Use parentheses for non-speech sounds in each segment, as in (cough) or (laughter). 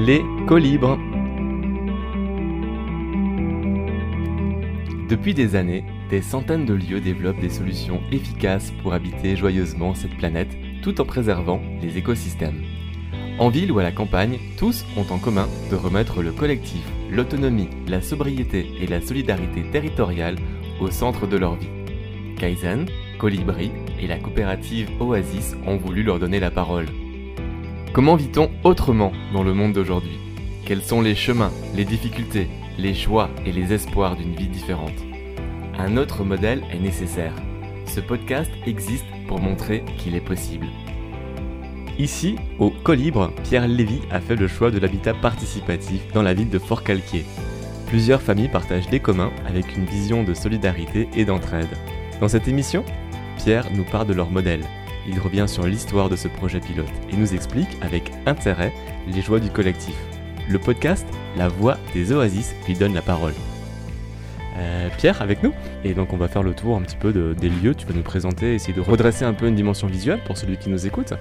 Les colibres. Depuis des années, des centaines de lieux développent des solutions efficaces pour habiter joyeusement cette planète tout en préservant les écosystèmes. En ville ou à la campagne, tous ont en commun de remettre le collectif, l'autonomie, la sobriété et la solidarité territoriale au centre de leur vie. Kaizen, Colibri et la coopérative Oasis ont voulu leur donner la parole. Comment vit-on autrement dans le monde d'aujourd'hui? Quels sont les chemins, les difficultés, les choix et les espoirs d'une vie différente? Un autre modèle est nécessaire. Ce podcast existe pour montrer qu'il est possible. Ici, au Colibre, Pierre Lévy a fait le choix de l'habitat participatif dans la ville de Fort-Calquier. Plusieurs familles partagent des communs avec une vision de solidarité et d'entraide. Dans cette émission, Pierre nous parle de leur modèle. Il revient sur l'histoire de ce projet pilote et nous explique avec intérêt les joies du collectif. Le podcast La Voix des Oasis lui donne la parole. Euh, Pierre avec nous et donc on va faire le tour un petit peu de- des lieux, tu vas nous présenter, essayer de redresser un peu une dimension visuelle pour celui qui nous écoute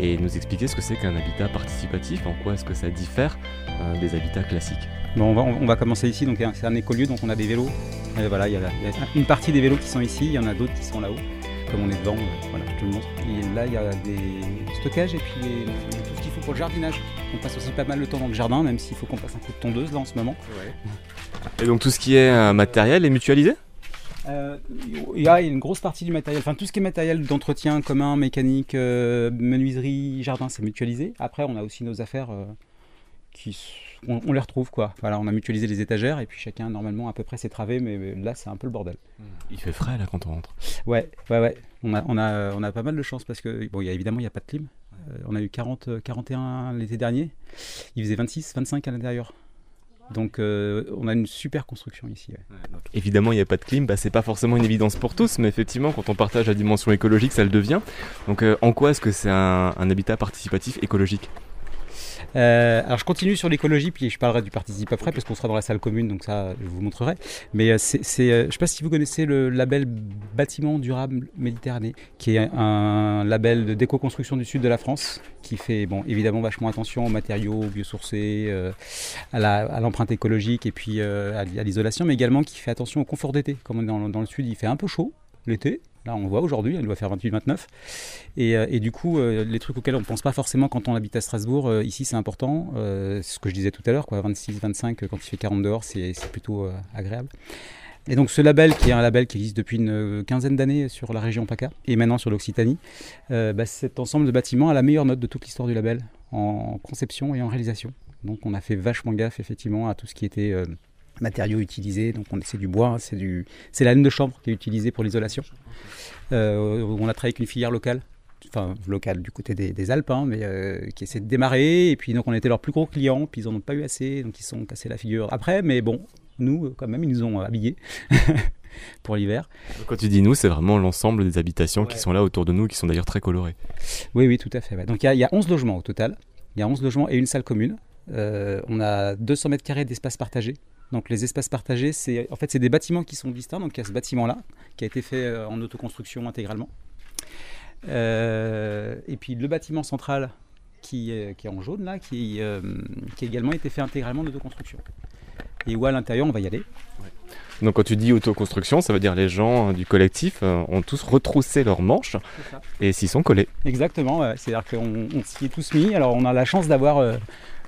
et nous expliquer ce que c'est qu'un habitat participatif, en quoi est-ce que ça diffère euh, des habitats classiques. Bon, on, va, commencer ici, donc c'est un écolieu, donc on a des vélos. Et voilà, il y a une partie des vélos qui sont ici, il y en a d'autres qui sont là-haut. Comme on est devant, voilà, je te le montre. Et là, il y a des stockages et puis les- tout ce qu'il faut pour le jardinage. On passe aussi pas mal de temps dans le jardin, même s'il faut qu'on passe un coup de tondeuse là en ce moment. Et donc tout ce qui est euh, matériel est mutualisé? Euh, Il y a une grosse partie du matériel, enfin tout ce qui est matériel d'entretien commun, mécanique, euh, menuiserie, jardin, c'est mutualisé. Après, on a aussi nos affaires euh, qui, on, on les retrouve quoi. Voilà, on a mutualisé les étagères et puis chacun normalement à peu près ses travées, mais mais là c'est un peu le bordel. Il fait frais là quand on rentre. Ouais, ouais, ouais. On a, on a, on a pas mal de chance parce que bon, il y a, évidemment il n'y a pas de clim. Euh, on a eu 40, euh, 41 l'été dernier. Il faisait 26, 25 à l'intérieur. Donc euh, on a une super construction ici. ouais. Évidemment, il n'y a pas de clim, bah, c'est pas forcément une évidence pour tous, mais effectivement, quand on partage la dimension écologique, ça le devient. Donc, euh, en quoi est-ce que c'est un, un habitat participatif écologique? Euh, alors je continue sur l'écologie, puis je parlerai du participe après, parce qu'on sera dans la salle commune, donc ça je vous montrerai. Mais euh, c'est, euh, je ne sais pas si vous connaissez le label Bâtiment durable Méditerranée, qui est un label de d'éco-construction du sud de la France, qui fait bon, évidemment vachement attention aux matériaux biosourcés, euh, à, l'empreinte écologique et puis euh, à, à l'isolation, mais également qui fait attention au confort d'été. Comme on est dans, dans le sud, il fait un peu chaud l'été. Là, on voit aujourd'hui, il doit faire 28-29. Et, euh, et du coup, euh, les trucs auxquels on ne pense pas forcément quand on habite à Strasbourg, euh, ici c'est important. Euh, ce que je disais tout à l'heure, quoi, 26-25, quand il fait 40 dehors, c'est c'est plutôt agréable. Et donc ce label, qui est un label qui existe depuis une quinzaine d'années sur la région PACA et maintenant sur l'Occitanie, bah, cet ensemble de bâtiments a la meilleure note de toute l'histoire du label en conception et en réalisation. Donc on a fait vachement gaffe effectivement à tout ce qui était matériaux utilisés. Donc on- c'est du bois, c'est du, c'est la laine de chambre qui est utilisée pour l'isolation. Euh, on a travaillé avec une filière locale enfin locale du côté des, des Alpes, hein, mais euh, qui essaie de démarrer. Et puis donc on était leurs plus gros clients, puis ils en ont pas eu assez, donc ils se sont cassés la figure après. Mais bon, nous euh, quand même, ils nous ont habillés (laughs) pour l'hiver. Quand tu dis nous, c'est vraiment l'ensemble des habitations qui sont là autour de nous, qui sont d'ailleurs très colorées. Oui, oui, tout à fait. ouais. Donc il y, a- il y a 11 logements au total. Il y a 11 logements et une salle commune. Euh, on a 200 mètres carrés d'espace partagé. Donc les espaces partagés, c'est en fait c'est des bâtiments qui sont distincts. Donc il y a ce bâtiment-là qui a été fait euh, en autoconstruction intégralement. Euh, et puis le bâtiment central qui est, qui est en jaune là, qui, euh, qui a également été fait intégralement en autoconstruction. Et où à l'intérieur on va y aller. Donc quand tu dis autoconstruction, ça veut dire les gens du collectif euh, ont tous retroussé leurs manches et s'y sont collés. Exactement, ouais. c'est-à-dire qu'on on s'y est tous mis. Alors on a la chance d'avoir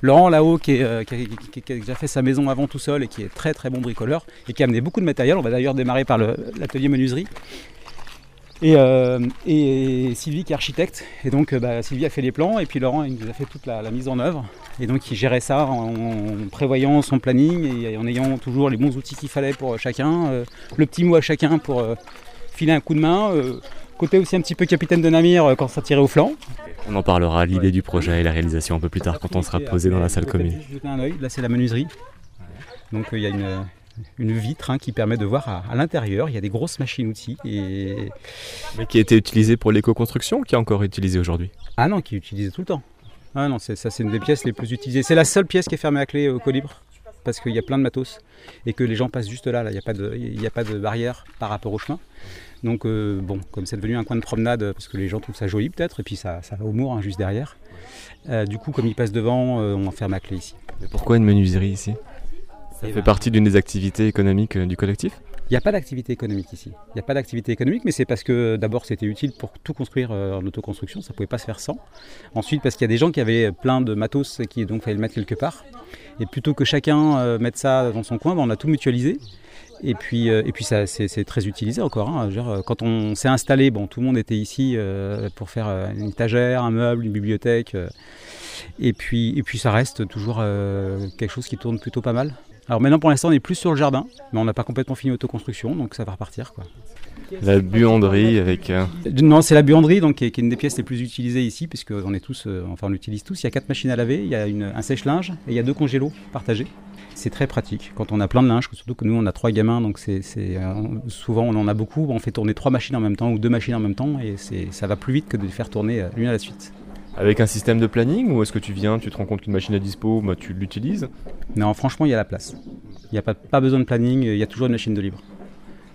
Laurent là-haut qui, est, euh, qui, a- déjà fait sa maison avant tout seul et qui est très très bon bricoleur et qui a amené beaucoup de matériel. On va d'ailleurs démarrer par l'atelier menuiserie. Et, euh, et Sylvie qui est architecte. Et donc euh, bah, Sylvie a fait les plans et puis Laurent nous a fait toute la, mise en œuvre. Et donc il gérait ça en, prévoyant son planning et en ayant toujours les bons outils qu'il fallait pour chacun. le petit mot à chacun pour filer un coup de main. Euh, côté aussi un petit peu capitaine de navire euh, quand ça tirait au flanc. On en parlera, l'idée du projet et la réalisation un peu plus tard quand on sera posé dans la salle commune. Là, c'est la menuiserie. Donc, euh, il y a une, une vitre hein, qui permet de voir à, à l'intérieur. Il y a des grosses machines-outils. Et... Mais qui a été utilisé pour l'éco-construction ou qui est encore utilisé aujourd'hui? Ah non, qui est utilisée tout le temps. Ah non, c'est, ça, c'est une des pièces les plus utilisées. C'est la seule pièce qui est fermée à clé au colibre. Parce qu'il y a plein de matos et que les gens passent juste là. là. Il n'y a, pas de- il y a pas de barrière par rapport au chemin. Donc bon, comme c'est devenu un coin de promenade, parce que les gens trouvent ça joli peut-être, et puis ça, ça va au Mour hein, juste derrière. du coup, comme ils passent devant, on enferme la clé ici. Mais pourquoi une menuiserie ici? Ça fait partie d'une des activités économiques du collectif? Il n'y a pas d'activité économique ici. Il n'y a pas d'activité économique, mais c'est parce que d'abord c'était utile pour tout construire en autoconstruction, ça ne pouvait pas se faire sans. Ensuite parce qu'il y a des gens qui avaient plein de matos et qui donc fallait le mettre quelque part. Et plutôt que chacun euh, mette ça dans son coin, ben, on a tout mutualisé. Et puis, euh, et puis ça, c'est, très utilisé encore. Hein. Euh, quand on s'est installé, bon, tout le monde était ici pour faire une étagère, un meuble, une bibliothèque. et, puis, et puis ça reste toujours quelque chose qui tourne plutôt pas mal. Alors maintenant, pour l'instant, on est plus sur le jardin, mais on n'a pas complètement fini l'autoconstruction, donc ça va repartir. Quoi. La buanderie avec. Non, c'est la buanderie, donc qui est, une des pièces les plus utilisées ici, puisque on est tous, enfin on l'utilise tous. Il y a quatre machines à laver, il y a un sèche-linge et il y a deux congélos partagés. C'est très pratique quand on a plein de linge, surtout que nous on a trois gamins, donc c'est euh, souvent on en a beaucoup. On fait tourner trois machines en même temps ou deux machines en même temps, et ça va plus vite que de les faire tourner euh, l'une à la suite. Avec un système de planning ou est-ce que tu viens, tu te rends compte qu'une machine est dispo, bah, tu l'utilises? Non, franchement, il y a la place. Il n'y a pas, pas besoin de planning, il y a toujours une machine de libre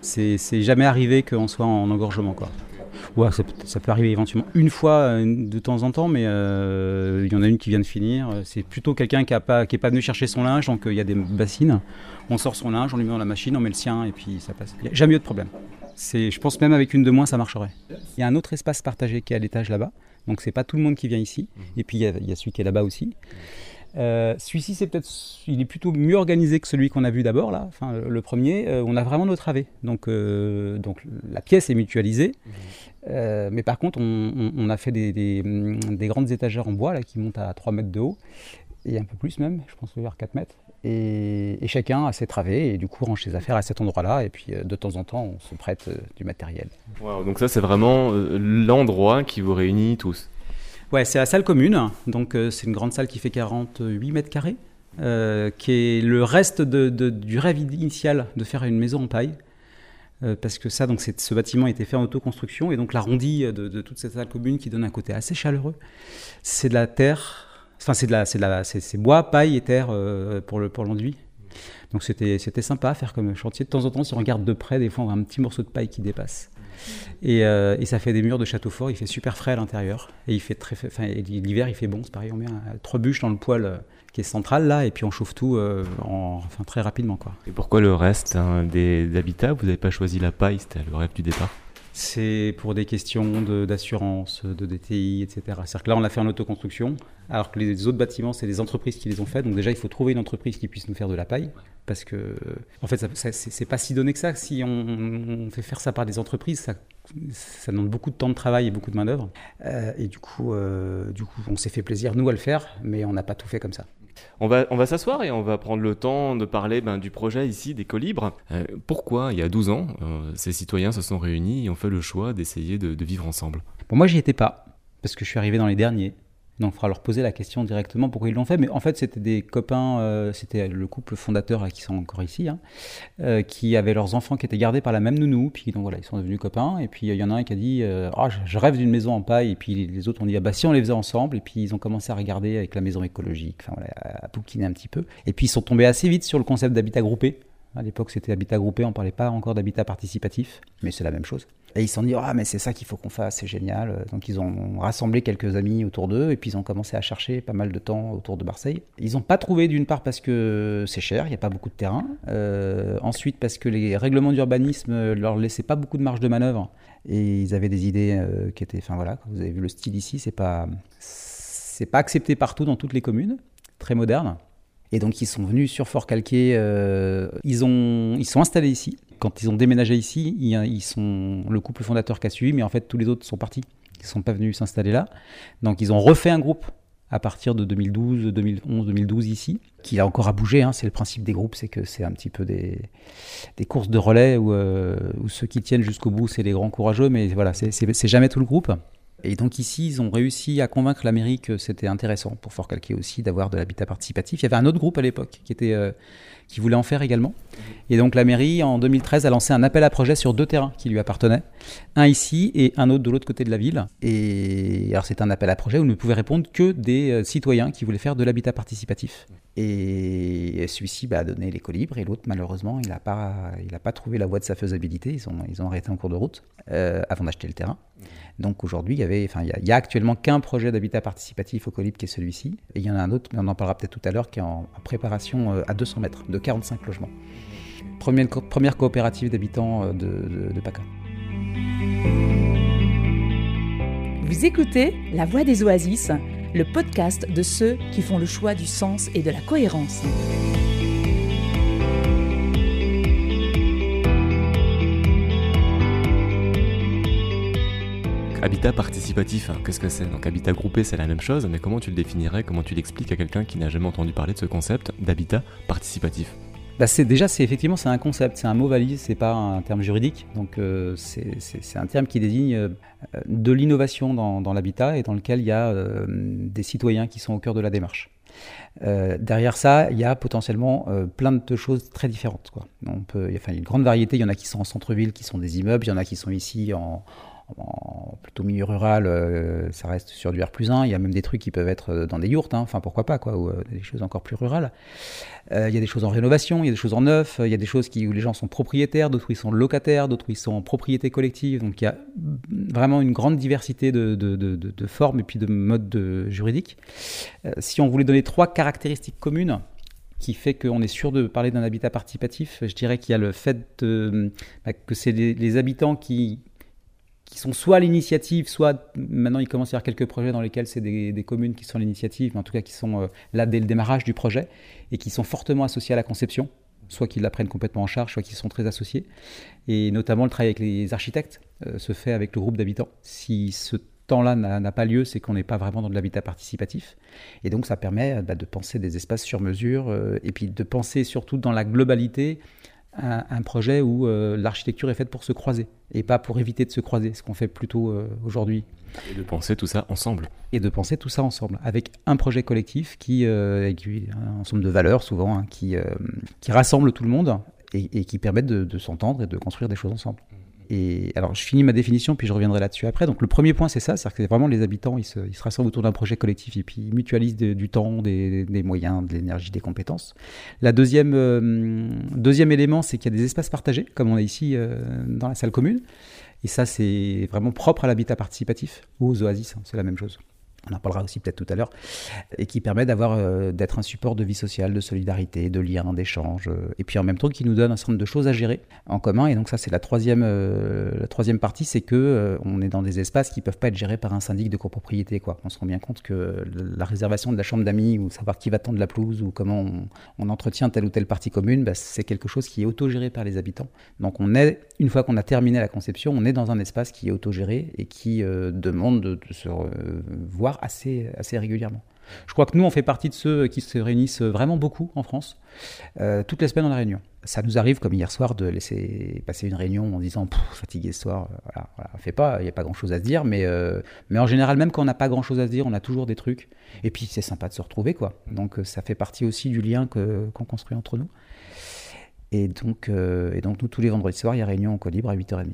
c'est jamais arrivé qu'on soit en engorgement. Quoi. Ouais, ça, peut arriver éventuellement une fois euh, de temps en temps, mais euh, il y en a une qui vient de finir. C'est plutôt quelqu'un qui n'est pas, pas venu chercher son linge, donc euh, il y a des bassines. On sort son linge, on lui met dans la machine, on met le sien et puis ça passe. Il n'y a jamais eu de problème. Je pense même avec une de moins, ça marcherait. Il y a un autre espace partagé qui est à l'étage là-bas, donc c'est pas tout le monde qui vient ici. Mmh. Et puis il y, y, a celui qui est là-bas aussi. Euh, celui-ci, c'est peut-être, il est plutôt mieux organisé que celui qu'on a vu d'abord là. Enfin, le premier, euh, on a vraiment nos travées. Donc, euh, donc la pièce est mutualisée, mhm. mais par contre, on, a fait des, des, grandes étagères en bois là qui montent à 3 mètres de haut et un peu plus même, je pense vers 4 mètres. Et, chacun a ses travées et du coup range ses affaires à cet endroit-là. Et puis de temps en temps, on se prête du matériel. donc ça, c'est vraiment l'endroit qui vous réunit tous. Ouais, c'est la salle commune. Donc, euh, c'est une grande salle qui fait 48 mètres carrés, euh, qui est le reste du rêve initial de faire une maison en paille. Euh, parce que ça, donc, ce bâtiment a été fait en autoconstruction et donc l'arrondi de, toute cette salle commune qui donne un côté assez chaleureux, c'est de la terre, enfin c'est de la, c'est la, c'est, bois, paille et terre pour le pour l'enduit. Donc c'était c'était sympa à faire comme chantier. De temps en temps, si on regarde de près, des fois on voit un petit morceau de paille qui dépasse. Euh, et, ça fait des murs de château fort. Il fait super frais à l'intérieur. Et il fait très, l'hiver, il fait bon. C'est pareil, on met trois bûches dans le poêle euh, qui est central là, et puis on chauffe tout euh, en, enfin, très rapidement. Quoi. Et pourquoi le reste hein, des habitats Vous n'avez pas choisi la paille C'était le rêve du départ? C'est pour des questions d'assurance, de, DTI, etc. C'est-à-dire que là, on l'a fait en autoconstruction, alors que les autres bâtiments, c'est des entreprises qui les ont fait. Donc déjà, il faut trouver une entreprise qui puisse nous faire de la paille, parce que, en fait, c'est pas si donné que ça. Si on, fait faire ça par des entreprises, ça, demande beaucoup de temps de travail et beaucoup de main d'œuvre. Euh, et du coup, euh, du coup, on s'est fait plaisir nous à le faire, mais on n'a pas tout fait comme ça. On va, on va s'asseoir et on va prendre le temps de parler ben, du projet ici des colibres. Euh, pourquoi, il y a 12 ans, euh, ces citoyens se sont réunis et ont fait le choix d'essayer de, de, vivre ensemble? Bon, moi, j'y étais pas, parce que je suis arrivé dans les derniers. Donc il faudra leur poser la question directement pourquoi ils l'ont fait. Mais en fait, c'était des copains, euh, c'était le couple fondateur qui sont encore ici, hein, euh, qui avaient leurs enfants qui étaient gardés par la même nounou. Puis donc voilà, ils sont devenus copains. Et puis il y en a un qui a dit euh, ah, je rêve d'une maison en paille. Et puis les autres ont dit ah, bah si on les faisait ensemble. Et puis ils ont commencé à regarder avec la maison écologique, enfin à bouquiner un petit peu. Et puis ils sont tombés assez vite sur le concept d'habitat groupé. À l'époque, c'était habitat groupé, on parlait pas encore d'habitat participatif, mais c'est la même chose. Et ils se sont dit, ah, mais c'est ça qu'il faut qu'on fasse, c'est génial. Donc ils ont rassemblé quelques amis autour d'eux, et puis ils ont commencé à chercher pas mal de temps autour de Marseille. Ils n'ont pas trouvé, d'une part, parce que c'est cher, il n'y a pas beaucoup de terrain. Euh, ensuite, parce que les règlements d'urbanisme leur laissaient pas beaucoup de marge de manœuvre. Et ils avaient des idées euh, qui étaient, enfin voilà, vous avez vu le style ici, c'est pas, pas accepté partout dans toutes les communes, très moderne. Et donc ils sont venus sur Fort Calquier, euh, ils, ont, ils sont installés ici. Quand ils ont déménagé ici, ils, sont le couple fondateur qui a suivi, mais en fait tous les autres sont partis. Ils ne sont pas venus s'installer là. Donc ils ont refait un groupe à partir de 2012, 2011, 2012 ici, qui a encore à bouger. Hein. C'est le principe des groupes, c'est que c'est un petit peu des, courses de relais où, euh, où ceux qui tiennent jusqu'au bout, c'est les grands courageux, mais voilà, c'est jamais tout le groupe. Et donc ici, ils ont réussi à convaincre la mairie que c'était intéressant pour Fort Calquier aussi d'avoir de l'habitat participatif. Il y avait un autre groupe à l'époque qui euh, qui voulait en faire également. Et donc la mairie, en 2013, a lancé un appel à projet sur deux terrains qui lui appartenaient, un ici et un autre de l'autre côté de la ville. Et alors c'est un appel à projet où ne pouvaient répondre que des euh, citoyens qui voulaient faire de l'habitat participatif. Et celui-ci bah, a donné l'équilibre et l'autre, malheureusement, il n'a pas, pas trouvé la voie de sa faisabilité. Ils ont, ils ont arrêté en cours de route euh, avant d'acheter le terrain. Donc aujourd'hui, il y y, a, actuellement qu'un projet d'habitat participatif au Colib qui est celui-ci. Et il y en a un autre, mais on en parlera peut-être tout à l'heure, qui est en, préparation euh, à 200 mètres, de 45 logements. Première, première coopérative d'habitants euh, de, de PACA. Vous écoutez La Voix des Oasis le podcast de ceux qui font le choix du sens et de la cohérence. Habitat participatif, hein, qu'est-ce que c'est? Habitat groupé, c'est la même chose, mais comment tu le définirais? Comment tu l'expliques à quelqu'un qui n'a jamais entendu parler de ce concept d'habitat participatif? Bah déjà c'est effectivement c'est un concept, c'est un mot valise, c'est pas un terme juridique. Donc euh, c'est un terme qui désigne euh, de l'innovation dans, l'habitat et dans lequel il y a euh, des citoyens qui sont au cœur de la démarche. derrière ça, il y a potentiellement plein de choses très différentes. On peut, il y a une grande variété. Il y en a qui sont en centre-ville, qui sont des immeubles. Il y en a qui sont ici en, en plutôt milieu rural, euh, ça reste sur du R 1. Il y a même des trucs qui peuvent être euh, dans des yurts, hein. enfin pourquoi pas, quoi, ou euh, des choses encore plus rurales. il y a des choses en rénovation, il y a des choses en neuf, il y a des choses qui, où les gens sont propriétaires, d'autres où ils sont locataires, d'autres où ils sont en propriété collective. Donc il y a vraiment une grande diversité de, de, de, de formes et puis de modes juridiques. si on voulait donner trois caractéristiques communes, qui fait qu'on est sûr de parler d'un habitat participatif. Je dirais qu'il y a le fait bah, que c'est les, habitants qui, qui sont soit l'initiative, soit maintenant il commence à y avoir quelques projets dans lesquels c'est des, communes qui sont l'initiative, mais en tout cas qui sont euh, là dès le démarrage du projet et qui sont fortement associés à la conception, soit qu'ils la prennent complètement en charge, soit qu'ils sont très associés. Et notamment le travail avec les architectes euh, se fait avec le groupe d'habitants. Si ce temps-là n'a pas lieu, c'est qu'on n'est pas vraiment dans de l'habitat participatif. Et donc ça permet bah, de penser des espaces sur mesure euh, et puis de penser surtout dans la globalité un, projet où euh, l'architecture est faite pour se croiser et pas pour éviter de se croiser, ce qu'on fait plutôt euh, aujourd'hui. Et de penser tout ça ensemble. Et de penser tout ça ensemble, avec un projet collectif qui, euh, un ensemble de valeurs souvent, hein, qui, qui rassemble tout le monde et, qui permettent de s'entendre et de construire des choses ensemble. Et alors, je finis ma définition, puis je reviendrai là-dessus après. Donc, le premier point, c'est ça, c'est-à-dire que vraiment les habitants, ils se, rassemblent autour d'un projet collectif et puis ils mutualisent du temps, des, des, moyens, de l'énergie, des compétences. La deuxième, euh, deuxième élément, c'est qu'il y a des espaces partagés, comme on a ici euh, dans la salle commune. Et ça, c'est vraiment propre à l'habitat participatif ou aux oasis, hein, c'est la même chose on en parlera aussi peut-être tout à l'heure, et qui permet d'avoir euh, d'être un support de vie sociale, de solidarité, de lien, d'échange, euh, et puis en même temps qui nous donne un certain nombre de choses à gérer en commun. Et donc ça, c'est la troisième, euh, la troisième partie, c'est que on est dans des espaces qui peuvent pas être gérés par un syndic de copropriété. Quoi. On se rend bien compte que la réservation de la chambre d'amis, ou savoir qui va tendre la pelouse, ou comment on, entretient telle ou telle partie commune, bah, c'est quelque chose qui est autogéré par les habitants. Donc on est, une fois qu'on a terminé la conception, on est dans un espace qui est autogéré et qui demande de, de se voir assez, assez régulièrement. Je crois que nous, on fait partie de ceux qui se réunissent vraiment beaucoup en France. Euh, toutes les semaines, a réunion. Ça nous arrive, comme hier soir, de laisser passer une réunion en disant fatigué ce soir. Euh, voilà, voilà, fait pas, il n'y a pas grand chose à se dire. Mais, euh, mais en général, même quand on n'a pas grand chose à se dire, on a toujours des trucs. Et puis, c'est sympa de se retrouver, quoi. Donc, ça fait partie aussi du lien qu'on construit entre nous. Et donc, et donc, nous, tous les vendredis soirs, il y a réunion au Colibre à 8h30.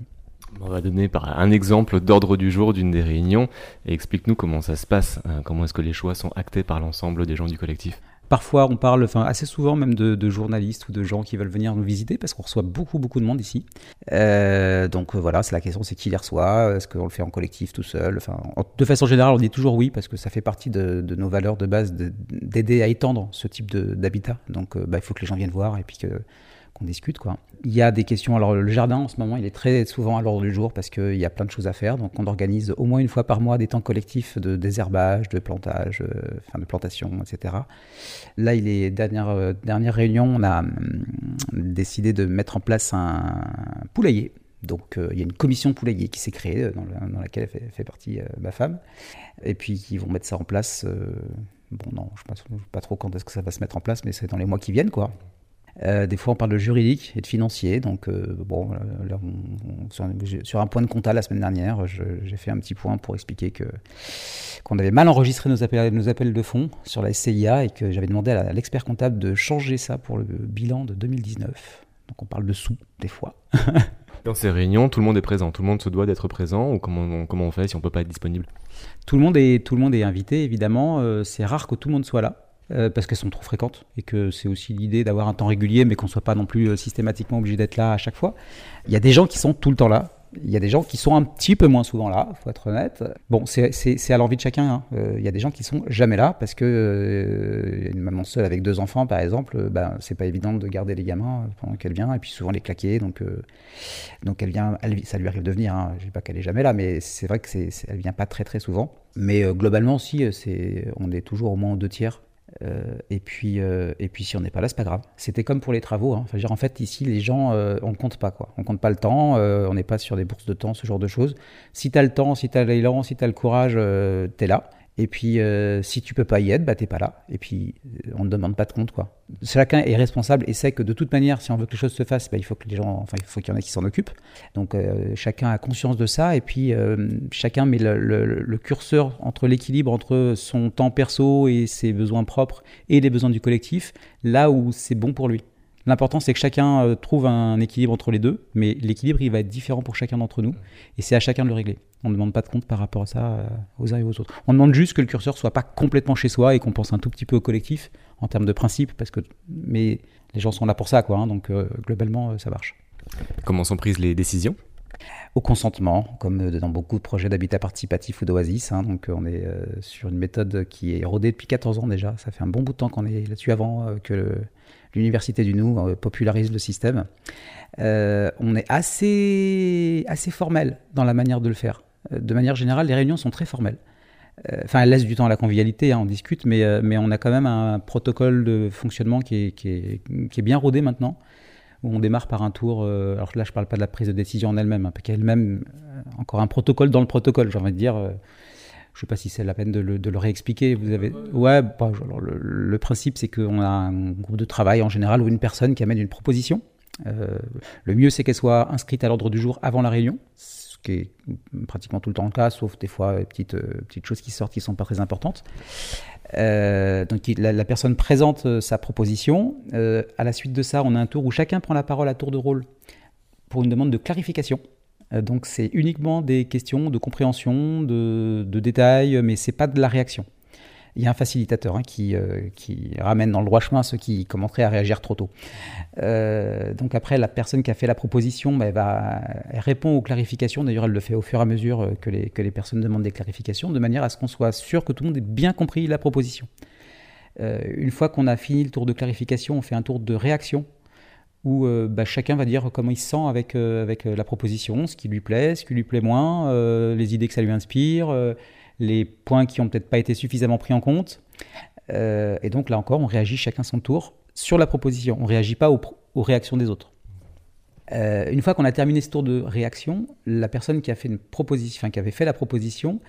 On va donner par un exemple d'ordre du jour d'une des réunions et explique-nous comment ça se passe, hein, comment est-ce que les choix sont actés par l'ensemble des gens du collectif. Parfois, on parle, enfin assez souvent même de, journalistes ou de gens qui veulent venir nous visiter parce qu'on reçoit beaucoup beaucoup de monde ici. Euh, donc euh, voilà, c'est la question, c'est qui les reçoit? Est-ce qu'on le fait en collectif tout seul? Enfin, de façon générale, on dit toujours oui parce que ça fait partie de, nos valeurs de base d'aider à étendre ce type d'habitat. Donc, euh, bah, il faut que les gens viennent voir et puis que qu'on discute quoi. Il y a des questions. Alors le jardin en ce moment, il est très souvent à l'ordre du jour parce qu'il y a plein de choses à faire. Donc on organise au moins une fois par mois des temps collectifs de désherbage, de plantage, euh, de plantation, etc. Là, il est dernière euh, réunion, on a hum, décidé de mettre en place un poulailler. Donc euh, il y a une commission poulailler qui s'est créée dans, laquelle fait, fait partie ma femme. Et puis ils vont mettre ça en place. bon non, je ne sais pas trop quand est-ce que ça va se mettre en place, mais c'est dans les mois qui viennent quoi. Euh, des fois, on parle de juridique et de financier. Donc, euh, bon, sur, un point de compta la semaine dernière, j'ai fait un petit point pour expliquer que qu'on avait mal enregistré nos appels, nos appels de fonds sur la SCIA et que j'avais demandé à l'expert comptable de changer ça pour le bilan de 2019. Donc, on parle de sous des fois. (laughs) Dans ces réunions, tout le monde est présent, tout le monde se doit d'être présent ou comment on, comment on fait si on peut pas être disponible? Tout le monde est tout le monde est invité évidemment. Euh, c'est rare que tout le monde soit là. Parce qu'elles sont trop fréquentes et que c'est aussi l'idée d'avoir un temps régulier, mais qu'on soit pas non plus systématiquement obligé d'être là à chaque fois. Il y a des gens qui sont tout le temps là, il y a des gens qui sont un petit peu moins souvent là, faut être honnête. Bon, c'est à l'envie de chacun. Hein. Euh, il y a des gens qui sont jamais là parce que euh, une maman seule avec deux enfants, par exemple, euh, ben, c'est pas évident de garder les gamins pendant qu'elle vient et puis souvent les claquer. Donc, donc elle vient, ça lui arrive de venir. Hein. Je dis pas qu'elle est jamais là, mais c'est vrai que c'est, elle vient pas très très souvent. Mais globalement, si, c'est, on est toujours au moins deux tiers euh, et, puis, euh, et puis si on n'est pas là, c'est pas grave. C'était comme pour les travaux. Hein. Enfin, en fait, ici, les gens, euh, on compte pas. Quoi. On compte pas le temps, on n'est pas sur des bourses de temps, ce genre de choses. Si tu as le temps, si tu as l'élan, si tu as le courage, tu là. Et puis, euh, si tu peux pas y être, bah, t'es pas là. Et puis, euh, on ne demande pas de compte, quoi. Chacun est responsable et sait que de toute manière, si on veut que les choses se fassent, bah, il faut enfin, qu'il y en ait qui s'en occupent. Donc, euh, chacun a conscience de ça et puis chacun met le curseur entre l'équilibre entre son temps perso et ses besoins propres et les besoins du collectif, là où c'est bon pour lui. L'important, c'est que chacun trouve un équilibre entre les deux, mais l'équilibre, il va être différent pour chacun d'entre nous, et c'est à chacun de le régler. On ne demande pas de compte par rapport à ça euh, aux uns et aux autres. On demande juste que le curseur soit pas complètement chez soi et qu'on pense un tout petit peu au collectif en termes de principe, parce que mais les gens sont là pour ça, quoi. Hein, donc euh, globalement, euh, ça marche. Comment sont prises les décisions? Au consentement, comme dans beaucoup de projets d'habitat participatif ou d'oasis. Hein. donc on est sur une méthode qui est rodée depuis 14 ans déjà. Ça fait un bon bout de temps qu'on est là-dessus avant que l'Université du Nou popularise le système. on est assez, assez formel dans la manière de le faire. Euh, de manière générale, les réunions sont très formelles. Euh, enfin, elles laissent du temps à la convivialité, hein, on discute, mais, euh, mais on a quand même un protocole de fonctionnement qui est, qui est, qui est bien rodé maintenant, où on démarre par un tour. alors là, je ne parle pas de la prise de décision en elle-même, hein, parce qu'elle-même, encore un protocole dans le protocole, j'ai envie de dire. Je ne sais pas si c'est la peine de le, de le, réexpliquer. Vous avez, ouais, bah, le, le, principe, c'est qu'on a un groupe de travail en général ou une personne qui amène une proposition. le mieux, c'est qu'elle soit inscrite à l'ordre du jour avant la réunion qui est pratiquement tout le temps le cas, sauf des fois des petites, euh, petites choses qui sortent qui ne sont pas très importantes. Euh, donc la, personne présente euh, sa proposition. à la suite de ça, on a un tour où chacun prend la parole à tour de rôle pour une demande de clarification. Donc c'est uniquement des questions de compréhension, de, de détails, mais c'est pas de la réaction il y a un facilitateur hein, qui, euh, qui, ramène dans le droit chemin ceux qui commenceraient à réagir trop tôt. Euh, donc après, la personne qui a fait la proposition, bah, elle, répond aux clarifications. D'ailleurs, elle le fait au fur et à mesure euh, que les personnes demandent des clarifications, de manière à ce qu'on soit sûr que tout le monde ait bien compris la proposition. une fois qu'on a fini le tour de clarification, on fait un tour de réaction où bah, chacun va dire comment il se sent avec, avec la proposition, ce qui lui plaît, ce qui lui plaît moins, les idées que ça lui inspire les points qui n'ont peut-être pas été suffisamment pris en compte. Euh, et donc là encore, on réagit chacun son tour sur la proposition. On ne réagit pas aux, réactions des autres. Euh, une fois qu'on a terminé ce tour de réaction, la personne qui a fait une proposition, qui avait fait la proposition,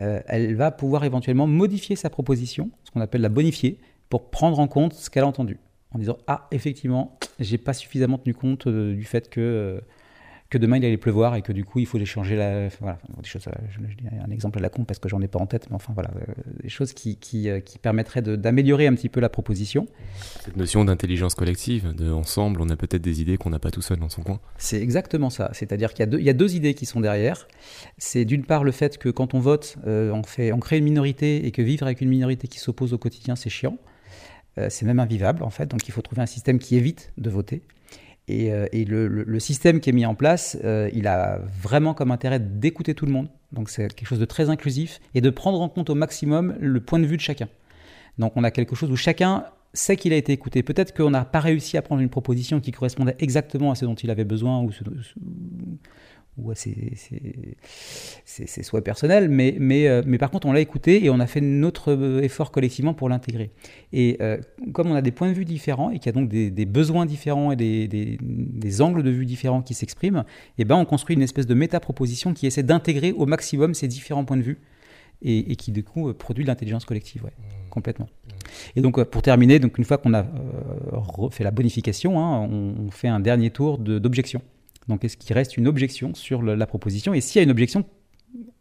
euh, elle va pouvoir éventuellement modifier sa proposition, ce qu'on appelle la bonifier, pour prendre en compte ce qu'elle a entendu, en disant ah effectivement, j'ai pas suffisamment tenu compte du fait que que demain il allait pleuvoir et que du coup il faut changer la. Voilà, des choses, euh, je, dis un exemple à la con parce que j'en ai pas en tête, mais enfin voilà, euh, des choses qui, qui, euh, qui permettraient d'améliorer un petit peu la proposition. Cette notion d'intelligence collective, de ensemble, on a peut-être des idées qu'on n'a pas tout seul dans son coin. C'est exactement ça. C'est-à-dire qu'il y, a deux, il y a deux idées qui sont derrière. C'est d'une part le fait que quand on vote, on, fait, on crée une minorité et que vivre avec une minorité qui s'oppose au quotidien, c'est chiant. C'est même invivable en fait. Donc il faut trouver un système qui évite de voter. Et, euh, le, système qui est mis en place, euh, il a vraiment comme intérêt d'écouter tout le monde. Donc c'est quelque chose de très inclusif et de prendre en compte au maximum le point de vue de chacun. Donc on a quelque chose où chacun sait qu'il a été écouté. Peut-être qu'on n'a pas réussi à prendre une proposition qui correspondait exactement à ce dont il avait besoin ou à ses, souhaits personnels, mais, mais, euh, mais par contre on l'a écouté et on a fait notre euh, effort collectivement pour l'intégrer. Et euh, comme on a des points de vue différents et qu'il y a donc des, besoins différents et des, des, angles de vue différents qui s'expriment, et eh ben on construit une espèce de méta-proposition qui essaie d'intégrer au maximum ces différents points de vue et, qui du coup produit de l'intelligence collective, ouais, mmh. complètement. Et donc pour terminer, donc une fois qu'on a fait la bonification, hein, on, on, fait un dernier tour d'objection. Donc est-ce qu'il reste une objection sur la proposition? Et s'il y a une objection,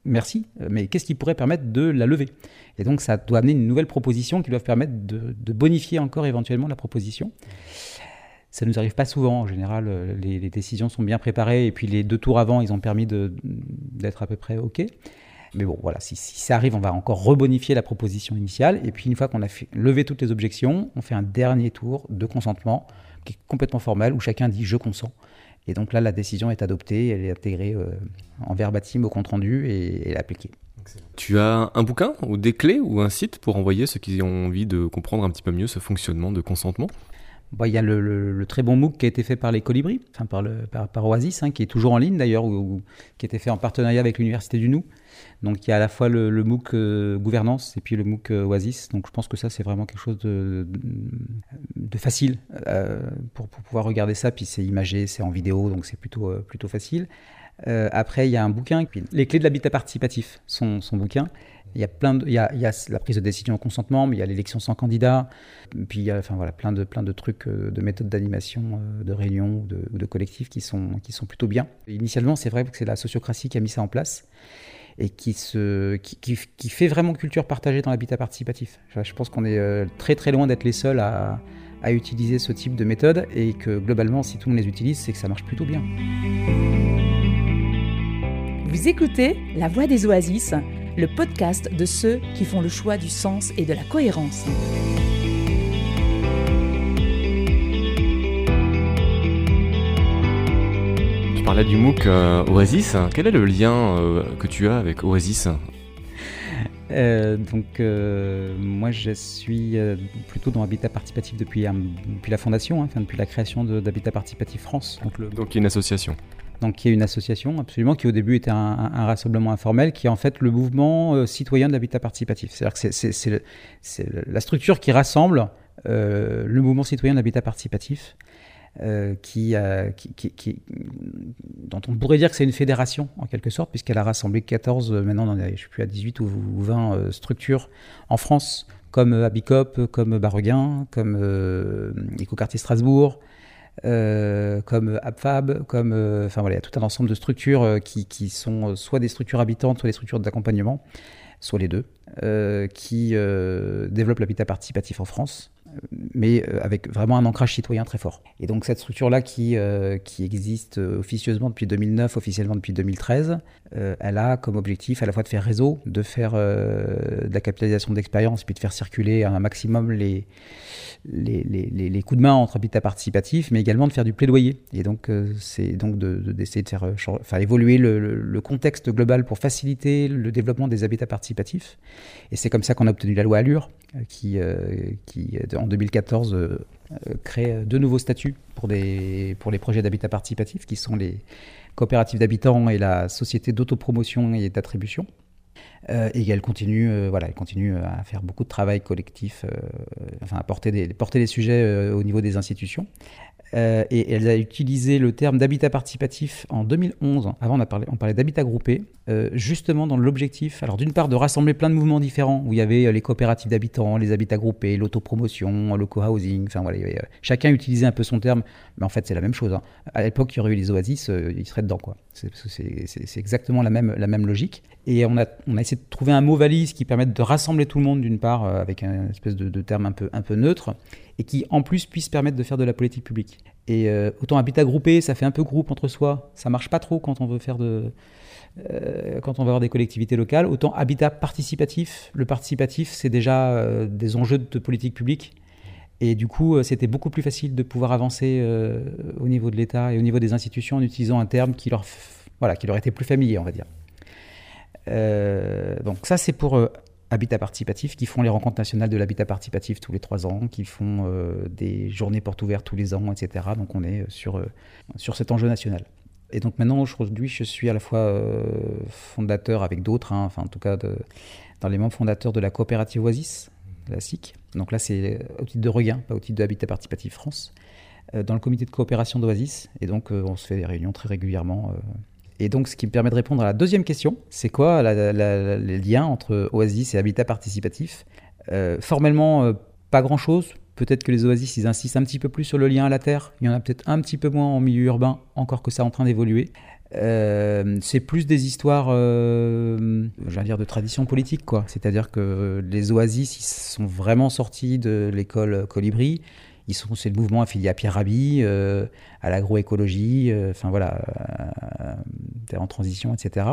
merci, mais qu'est-ce qui pourrait permettre de la lever? Et donc ça doit amener une nouvelle proposition qui doit permettre de, bonifier encore éventuellement la proposition. Ça ne nous arrive pas souvent, en général, les, décisions sont bien préparées et puis les deux tours avant, ils ont permis d'être à peu près OK. Mais bon, voilà, si, ça arrive, on va encore rebonifier la proposition initiale. Et puis, une fois qu'on a levé toutes les objections, on fait un dernier tour de consentement qui est complètement formel, où chacun dit je consens. Et donc là, la décision est adoptée, elle est intégrée euh, en verbatim au compte-rendu et, et appliquée. Tu as un bouquin ou des clés ou un site pour envoyer ceux qui ont envie de comprendre un petit peu mieux ce fonctionnement de consentement? Bah, il y a le, très bon MOOC qui a été fait par les Colibris, enfin par, par, Oasis, hein, qui est toujours en ligne d'ailleurs, ou, qui a été fait en partenariat avec l'Université du Nou. Donc il y a à la fois le, MOOC euh, gouvernance et puis le MOOC euh, Oasis. Donc je pense que ça c'est vraiment quelque chose de, facile euh, pour, pour, pouvoir regarder ça. Puis c'est imagé, c'est en vidéo, donc c'est plutôt, plutôt facile. après il y a un bouquin, les clés de l'habitat participatif, son, son bouquin. Il y a plein de, il y a, la prise de décision au consentement, mais il y a l'élection sans candidat, puis il y a enfin, voilà, plein, de, plein de trucs, de méthodes d'animation, de réunion ou de, de collectifs qui sont, qui sont plutôt bien. Initialement, c'est vrai que c'est la sociocratie qui a mis ça en place et qui, se, qui, qui, fait vraiment culture partagée dans l'habitat participatif. Je pense qu'on est euh, très très loin d'être les seuls à, à, utiliser ce type de méthode et que globalement, si tout le monde les utilise, c'est que ça marche plutôt bien. Vous écoutez La Voix des Oasis, le podcast de ceux qui font le choix du sens et de la cohérence. parlais du MOOC euh, Oasis. Quel est le lien euh, que tu as avec Oasis? Euh, donc moi je suis plutôt dans Habitat Participatif depuis, depuis la fondation, hein, enfin, depuis la création d'Habitat Participatif France. Donc, le... donc il y a une association donc qui est une association absolument qui au début était un, rassemblement informel qui est en fait le mouvement citoyen d'habitat participatif. C'est-à-dire que c'est la structure qui rassemble le mouvement citoyen d'habitat participatif euh, qui, dont on pourrait dire que c'est une fédération en quelque sorte, puisqu'elle a rassemblé 14, euh, maintenant je ne sais plus à 18 ou 20 euh, structures en France, comme Abicop, comme Barreguin, comme Écoquartier Strasbourg, comme APFAB, comme, enfin voilà, il y a tout un ensemble de structures qui, qui, sont soit des structures habitantes, soit des structures d'accompagnement, soit les deux, qui développent l'habitat participatif en France mais euh, avec vraiment un ancrage citoyen très fort. Et donc cette structure-là qui, euh, existe euh, officieusement depuis 2009, officiellement depuis 2013, elle a comme objectif à la fois de faire réseau, de faire de la capitalisation d'expérience, puis de faire circuler un maximum les, coups de main entre habitat participatif, mais également de faire du plaidoyer. Et donc c'est donc d'essayer de, faire, évoluer le, contexte global pour faciliter le développement des habitats participatifs. Et c'est comme ça qu'on a obtenu la loi Allure, qui, qui en 2014 euh, euh, crée deux nouveaux statuts pour, des, pour les projets d'habitat participatif, qui sont les coopératives d'habitants et la société d'autopromotion et d'attribution. Euh, et elle continue, voilà, elle continue à faire beaucoup de travail collectif, enfin à porter des, porter les sujets au niveau des institutions. Euh, et elle a utilisé le terme d'habitat participatif en 2011. Avant, on, parlait d'habitat groupé, euh, justement dans l'objectif, alors d'une part, de rassembler plein de mouvements différents, où il y avait euh, les coopératives d'habitants, les habitats groupés, l'autopromotion, le co-housing, enfin voilà, chacun utilisait un peu son terme, mais en fait, c'est la même chose. Hein. À l'époque, il y aurait eu les oasis, ils seraient dedans, quoi. C'est exactement la même logique. Et on a, essayé de trouver un mot valise qui permette de rassembler tout le monde, d'une part, avec un espèce de, terme un peu, neutre, et qui en plus puisse permettre de faire de la politique publique. Et euh, autant habitat groupé, ça fait un peu groupe entre soi, ça marche pas trop quand on veut faire de, euh, quand on va avoir des collectivités locales. Autant habitat participatif, le participatif, c'est déjà euh, des enjeux de politique publique. Et du coup, c'était beaucoup plus facile de pouvoir avancer au niveau de l'État et au niveau des institutions en utilisant un terme qui leur, voilà, qui leur était plus familier, on va dire. Donc ça, c'est pour Habitat Participatif, qui font les rencontres nationales de l'habitat participatif tous les trois ans, qui font euh, des journées portes ouvertes tous les ans, etc. Donc on est sur, euh, sur cet enjeu national. Et donc maintenant, aujourd'hui, je suis à la fois euh, fondateur avec d'autres, hein, enfin en tout cas dans les membres fondateurs de la coopérative Oasis, la SIC. Donc là, c'est au titre de Regain, pas au titre de Habitat Participatif France, dans le comité de coopération d'Oasis. Et donc on se fait des réunions très régulièrement et donc, ce qui me permet de répondre à la deuxième question, c'est quoi les liens entre Oasis et habitat participatif euh, Formellement, euh, pas grand-chose. Peut-être que les Oasis, ils insistent un petit peu plus sur le lien à la terre. Il y en a peut-être un petit peu moins en milieu urbain, encore que ça est en train d'évoluer. Euh, c'est plus des histoires, euh, dire, de tradition politique, quoi. C'est-à-dire que les Oasis, ils sont vraiment sortis de l'école Colibri. Ils sont, c'est le mouvement affilié à Pierre Rabhi, à l'agroécologie, enfin voilà, en transition, etc.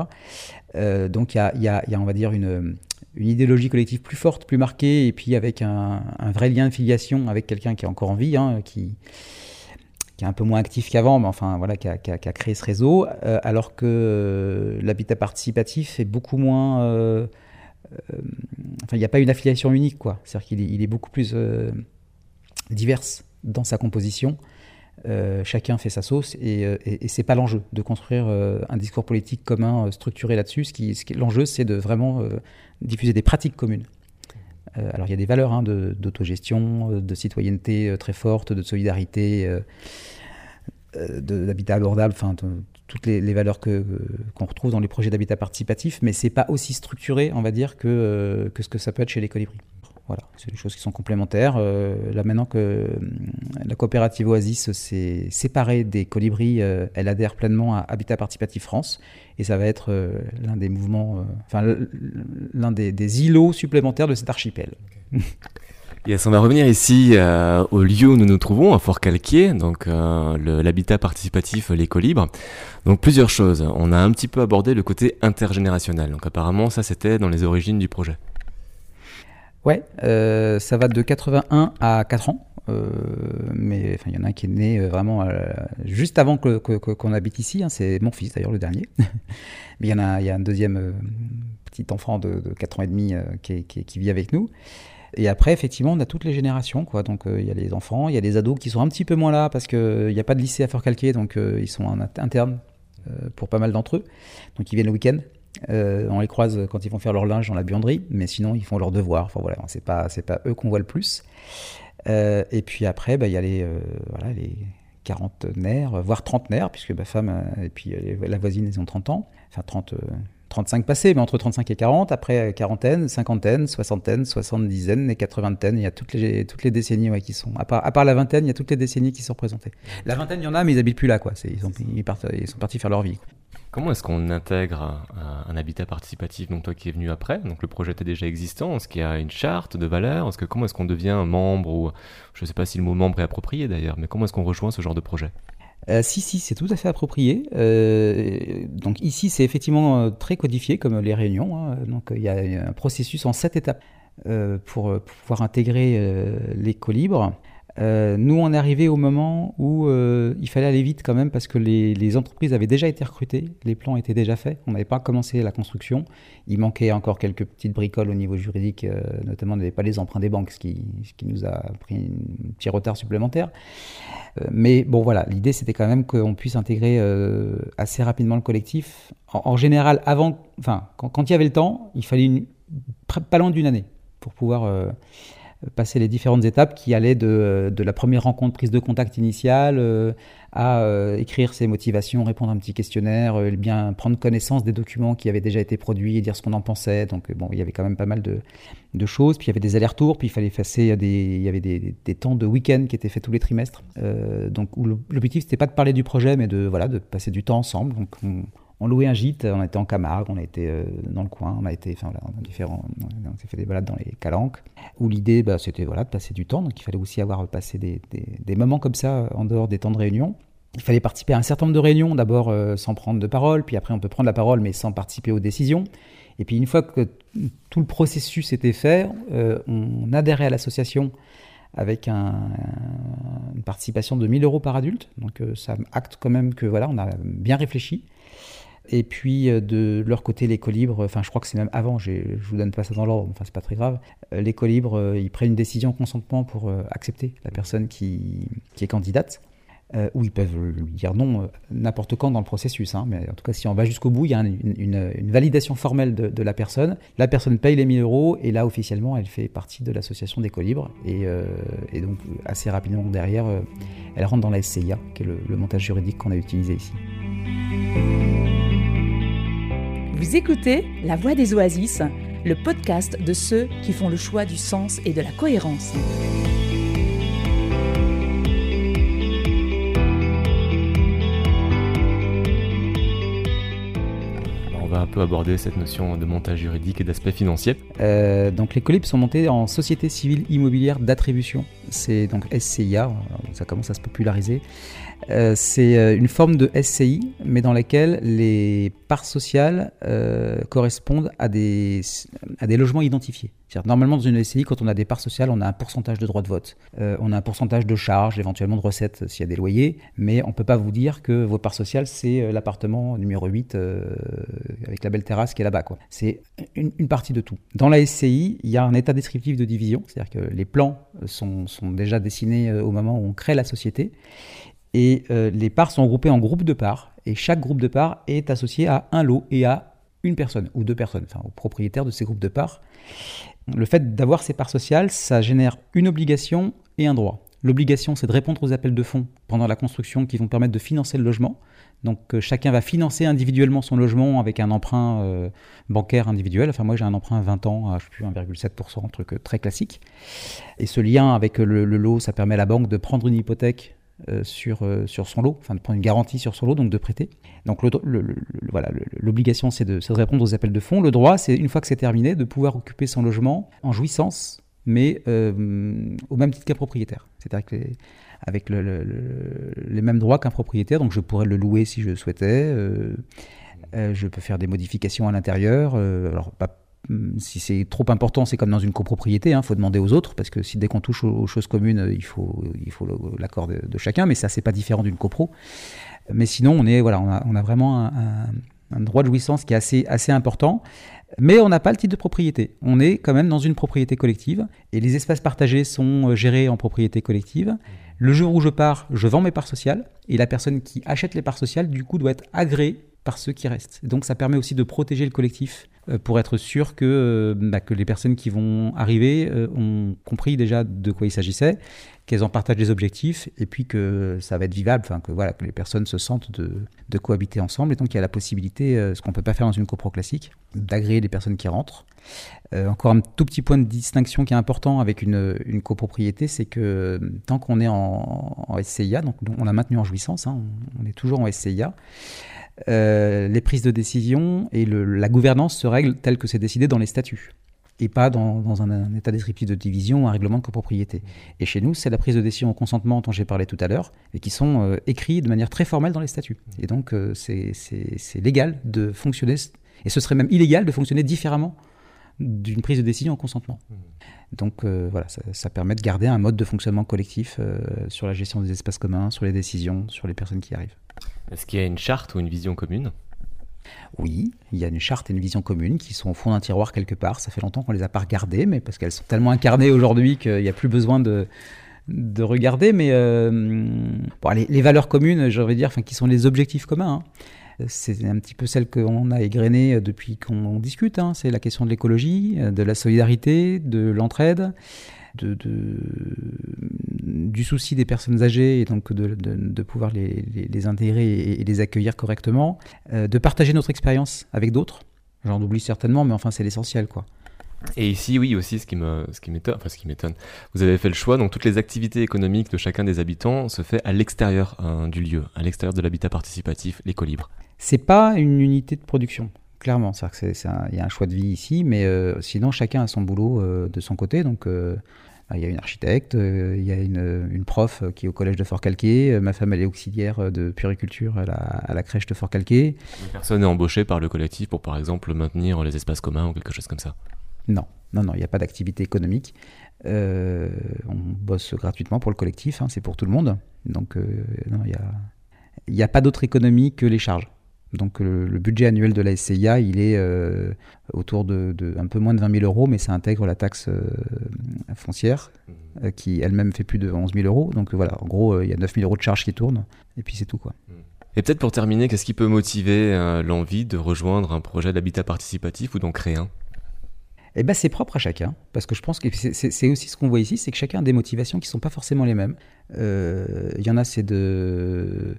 donc il y a, y, a, on va dire, une, une idéologie collective plus forte, plus marquée, et puis avec un, vrai lien de filiation avec quelqu'un qui est encore en vie, hein, qui, qui est un peu moins actif qu'avant, mais enfin voilà, qui a, créé ce réseau, euh, alors que euh, l'habitat participatif est beaucoup moins. Euh, enfin, il n'y a pas une affiliation unique, quoi. C'est-à-dire qu'il est, il est, beaucoup plus divers dans sa composition. chacun fait sa sauce et, et, et c'est pas l'enjeu de construire un discours politique commun structuré là-dessus. Ce qui, l'enjeu, c'est de vraiment diffuser des pratiques communes. alors il y a des valeurs hein, d'autogestion, de, citoyenneté très fortes, de solidarité euh, d'habitat abordable, enfin toutes les, valeurs qu'on retrouve dans les projets d'habitat participatif, mais c'est pas aussi structuré, on va dire, que, euh, que ce que ça peut être chez les colibris. Voilà, c'est des choses qui sont complémentaires. Euh, là maintenant que la coopérative Oasis s'est séparée des colibris, elle adhère pleinement à Habitat Participatif France, et ça va être l'un des mouvements, enfin l'un des, îlots supplémentaires de cet archipel. Yes, on va revenir ici euh, au lieu où nous nous trouvons, à Fort-Calquier, donc euh, l'habitat participatif L'éco libre. Donc plusieurs choses. On a un petit peu abordé le côté intergénérationnel. Donc apparemment, ça c'était dans les origines du projet. Ouais, euh, ça va de 81 à 4 ans. mais il y en a un qui est né vraiment juste avant qu'on que, habite ici. Hein. c'est mon fils d'ailleurs, le dernier. (laughs) mais il y en a, y a un deuxième petit enfant de, de 4 ans et demi qui, vit avec nous. Et après, effectivement, on a toutes les générations. Quoi. Donc, euh, il y a les enfants, il y a les ados qui sont un petit peu moins là parce qu'il n'y a pas de lycée à Fort-Calquier, donc euh, ils sont en interne euh, pour pas mal d'entre eux. Donc, ils viennent le week-end. On les croise quand ils vont faire leur linge dans la buanderie, mais sinon, ils font leurs devoirs. Enfin, voilà, c'est pas, c'est pas eux qu'on voit le plus. et puis après, bah, il y a les, voilà, les quarantenaires, voire trentenaires, puisque ma femme et puis la voisine, ils ont 30 ans. Enfin, 30 35 passés, mais entre 35 et 40, après quarantaine, cinquantaine, soixantaine, soixante-dizaine et quatre-vingtaine, il y a toutes les, toutes les décennies qui sont. À part, à part, la vingtaine, il y a toutes les décennies qui sont représentées. La vingtaine, il y en a, mais ils habitent plus là, quoi. Ils, ils sont partis faire leur vie. Comment est-ce qu'on intègre un, habitat participatif, donc toi qui es venu après, donc le projet était déjà existant, est-ce qu'il y a une charte de valeurs, est-ce que comment est-ce qu'on devient membre ou je ne sais pas si le mot membre est approprié d'ailleurs, mais comment est-ce qu'on rejoint ce genre de projet? Euh, si, si, c'est tout à fait approprié. Euh, donc ici, c'est effectivement euh, très codifié comme les réunions. Hein. Donc il y a un processus en sept étapes pour, pouvoir intégrer les colibres. Euh, nous, on est arrivé au moment où euh, il fallait aller vite quand même parce que les, entreprises avaient déjà été recrutées, les plans étaient déjà faits, on n'avait pas commencé la construction. Il manquait encore quelques petites bricoles au niveau juridique, euh, notamment on n'avait pas les emprunts des banques, ce qui, nous a pris un petit retard supplémentaire. mais bon, voilà, l'idée c'était quand même qu'on puisse intégrer assez rapidement le collectif. En, général, avant, enfin, quand, il y avait le temps, il fallait pas loin d'une année pour pouvoir passer les différentes étapes qui allaient de, de la première rencontre, prise de contact initiale, euh, à euh, écrire ses motivations, répondre à un petit questionnaire, euh, bien prendre connaissance des documents qui avaient déjà été produits et dire ce qu'on en pensait. Donc bon, il y avait quand même pas mal de, de choses. Puis il y avait des allers-retours, puis il fallait effacer des, il y avait des, des, temps de week-end qui étaient faits tous les trimestres. donc l'objectif c'était pas de parler du projet, mais de voilà de passer du temps ensemble. Donc on, on louait un gîte, on était en Camargue, on été euh, dans le coin, on a été, enfin on s'est fait des balades dans les calanques, où l'idée, bah, c'était voilà, de passer du temps, donc il fallait aussi avoir passé des, moments comme ça en dehors des temps de réunion. Il fallait participer à un certain nombre de réunions, d'abord euh, sans prendre de parole, puis après on peut prendre la parole mais sans participer aux décisions. Et puis une fois que tout le processus était fait, euh, on adhérait à l'association avec un, une participation de 1000 euros par adulte. Donc ça acte quand même que voilà, on a bien réfléchi. Et puis euh, de leur côté, les colibres, enfin je crois que c'est même avant, je ne vous donne pas ça dans l'ordre, enfin c'est pas très grave. Euh, les colibres, euh, ils prennent une décision consentement pour accepter la personne qui, qui est candidate. ou ils peuvent lui dire non n'importe quand dans le processus. Hein, mais en tout cas, si on va jusqu'au bout, il y a une, validation formelle de, la personne. La personne paye les 1000 euros et là, officiellement, elle fait partie de l'association des colibres. Et, donc, assez rapidement derrière, elle rentre dans la SCIA, qui est le montage juridique qu'on a utilisé ici. Vous écoutez La Voix des Oasis, le podcast de ceux qui font le choix du sens et de la cohérence. on va un peu aborder cette notion de montage juridique et d'aspect financier. Euh, donc les colibres sont montés en société civile immobilière d'attribution c'est donc SCIA, ça commence à se populariser. Euh, c'est euh, une forme de SCI, mais dans laquelle les parts sociales euh, correspondent à des, à des logements identifiés. Normalement, dans une SCI, quand on a des parts sociales, on a un pourcentage de droits de vote. on a un pourcentage de charges, éventuellement de recettes s'il y a des loyers, mais on ne peut pas vous dire que vos parts sociales, c'est l'appartement numéro 8 avec la belle terrasse qui est là-bas. C'est une, partie de tout. Dans la SCI, il y a un état descriptif de division, c'est-à-dire que les plans sont déjà dessinés au moment où on crée la société. Et euh, les parts sont regroupées en groupes de parts, et chaque groupe de parts est associé à un lot et à une personne ou deux personnes, enfin au propriétaire de ces groupes de parts. Le fait d'avoir ces parts sociales, ça génère une obligation et un droit. L'obligation, c'est de répondre aux appels de fonds pendant la construction qui vont permettre de financer le logement. Donc euh, chacun va financer individuellement son logement avec un emprunt euh, bancaire individuel. Enfin moi j'ai un emprunt à 20 ans à je sais 1,7%, un truc très classique. Et ce lien avec le, lot, ça permet à la banque de prendre une hypothèque euh, sur, euh, sur son lot, enfin de prendre une garantie sur son lot, donc de prêter. Donc l'obligation c'est de, répondre aux appels de fonds. Le droit, c'est une fois que c'est terminé, de pouvoir occuper son logement en jouissance, mais euh, au même titre qu'un propriétaire. C'est-à-dire que avec les mêmes droits qu'un propriétaire, donc je pourrais le louer si je souhaitais. je peux faire des modifications à l'intérieur, alors pas Hmm, si c'est trop important, c'est comme dans une copropriété, il hein, faut demander aux autres, parce que dès qu'on touche aux, choses communes, il faut, l'accord de, chacun, mais ça, c'est pas différent d'une copro. Mais sinon, on, a, vraiment un, droit de jouissance qui est assez important, mais on n'a pas le titre de propriété. On est quand même dans une propriété collective, et les espaces partagés sont euh, gérés en propriété collective. Le jour où je pars, je vends mes parts sociales, et la personne qui achète les parts sociales, du coup, doit être agréée par ceux qui restent. Donc ça permet aussi de protéger le collectif euh, pour être sûr que, euh, bah, que les personnes qui vont arriver euh, ont compris déjà de quoi il s'agissait, qu'elles en partagent les objectifs et puis que ça va être vivable, que voilà que les personnes se sentent de, cohabiter ensemble et donc il y a la possibilité, ce qu'on peut pas faire dans une copro classique, d'agréer les personnes qui rentrent. encore un tout petit point de distinction qui est important avec une, copropriété, c'est que tant qu'on est en, en, SCIA, donc on a maintenu en jouissance, hein, on, on, est toujours en SCIA, euh, les prises de décision et la gouvernance se règlent telles que c'est décidé dans les statuts et pas dans, un, état descriptif de division ou un règlement de copropriété. Et chez nous, c'est la prise de décision au consentement dont j'ai parlé tout à l'heure, et qui sont euh, écrits de manière très formelle dans les statuts. Et donc, euh, c'est légal de fonctionner, et ce serait même illégal de fonctionner différemment d'une prise de décision au consentement. Donc voilà, ça, ça, permet de garder un mode de fonctionnement collectif sur la gestion des espaces communs, sur les décisions, sur les personnes qui arrivent. Est-ce qu'il y a une charte ou une vision commune? Oui, il y a une charte et une vision commune qui sont au fond d'un tiroir quelque part. Ça fait longtemps qu'on les a pas regardées, mais parce qu'elles sont tellement incarnées aujourd'hui qu'il n'y a plus besoin de, de regarder. Mais euh, les, valeurs communes, je vais dire, enfin, qui sont les objectifs communs. Hein. C'est un petit peu celle qu'on a égrenée depuis qu'on discute. Hein. C'est la question de l'écologie, de la solidarité, de l'entraide, de, du souci des personnes âgées et donc de, pouvoir les, intégrer et, les accueillir correctement, euh, de partager notre expérience avec d'autres. J'en oublie certainement, mais enfin c'est l'essentiel quoi. Et ici, oui, aussi, ce qui me, ce qui m'étonne, enfin, ce qui m'étonne, vous avez fait le choix, donc toutes les activités économiques de chacun des habitants se fait à l'extérieur hein, du lieu, à l'extérieur de l'habitat participatif, l'éco-libre. C'est pas une unité de production, clairement. C'est il y a un choix de vie ici, mais euh, sinon chacun a son boulot euh, de son côté, donc il y a une architecte, euh, il y a une, prof qui est au collège de Fort-Calquier, euh, ma femme elle est auxiliaire de puriculture à la, crèche de Fort-Calquier. Personne n'est embauché par le collectif pour par exemple maintenir les espaces communs ou quelque chose comme ça? Non, non, non, il n'y a pas d'activité économique. Euh, on bosse gratuitement pour le collectif, hein, c'est pour tout le monde. Donc non, il n'y a, a pas d'autre économie que les charges. Donc le, budget annuel de la SCIA, il est euh, autour de, un peu moins de 20 000 euros, mais ça intègre la taxe euh, foncière, mmh. euh, qui elle-même fait plus de 11 000 euros. Donc voilà, en gros, il y a 9 000 euros de charges qui tournent, et puis c'est tout. quoi. Mmh. Et peut-être pour terminer, qu'est-ce qui peut motiver l'envie de rejoindre un projet d'habitat participatif ou d'en créer un? Eh ben, c'est propre à chacun, parce que je pense que c'est aussi ce qu'on voit ici, c'est que chacun a des motivations qui ne sont pas forcément les mêmes. Il y en a, c'est de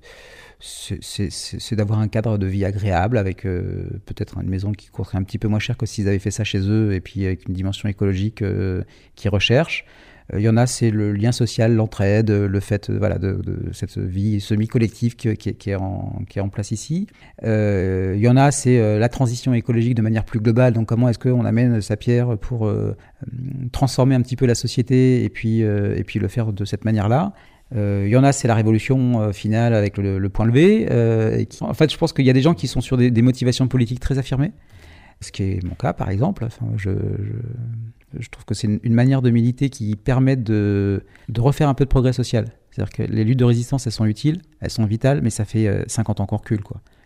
c'est d'avoir un cadre de vie agréable avec euh, peut-être une maison qui coûterait un petit peu moins cher que s'ils avaient fait ça chez eux et puis avec une dimension écologique euh, qu'ils recherchent. Il y en a, c'est le lien social, l'entraide, le fait voilà, de, cette vie semi-collective qui, est en, place ici. il y en a, c'est la transition écologique de manière plus globale. Donc comment est-ce qu'on amène sa pierre pour transformer un petit peu la société et puis, et puis le faire de cette manière-là? Euh, il y en a, c'est la révolution euh, finale avec le, point levé. Euh, en fait, je pense qu'il y a des gens qui sont sur des, motivations politiques très affirmées, ce qui est mon cas, par exemple. Je, trouve que c'est une, manière de militer qui permet de, refaire un peu de progrès social. C'est-à-dire que les luttes de résistance, elles sont utiles, elles sont vitales, mais ça fait 50 ans qu'on recule.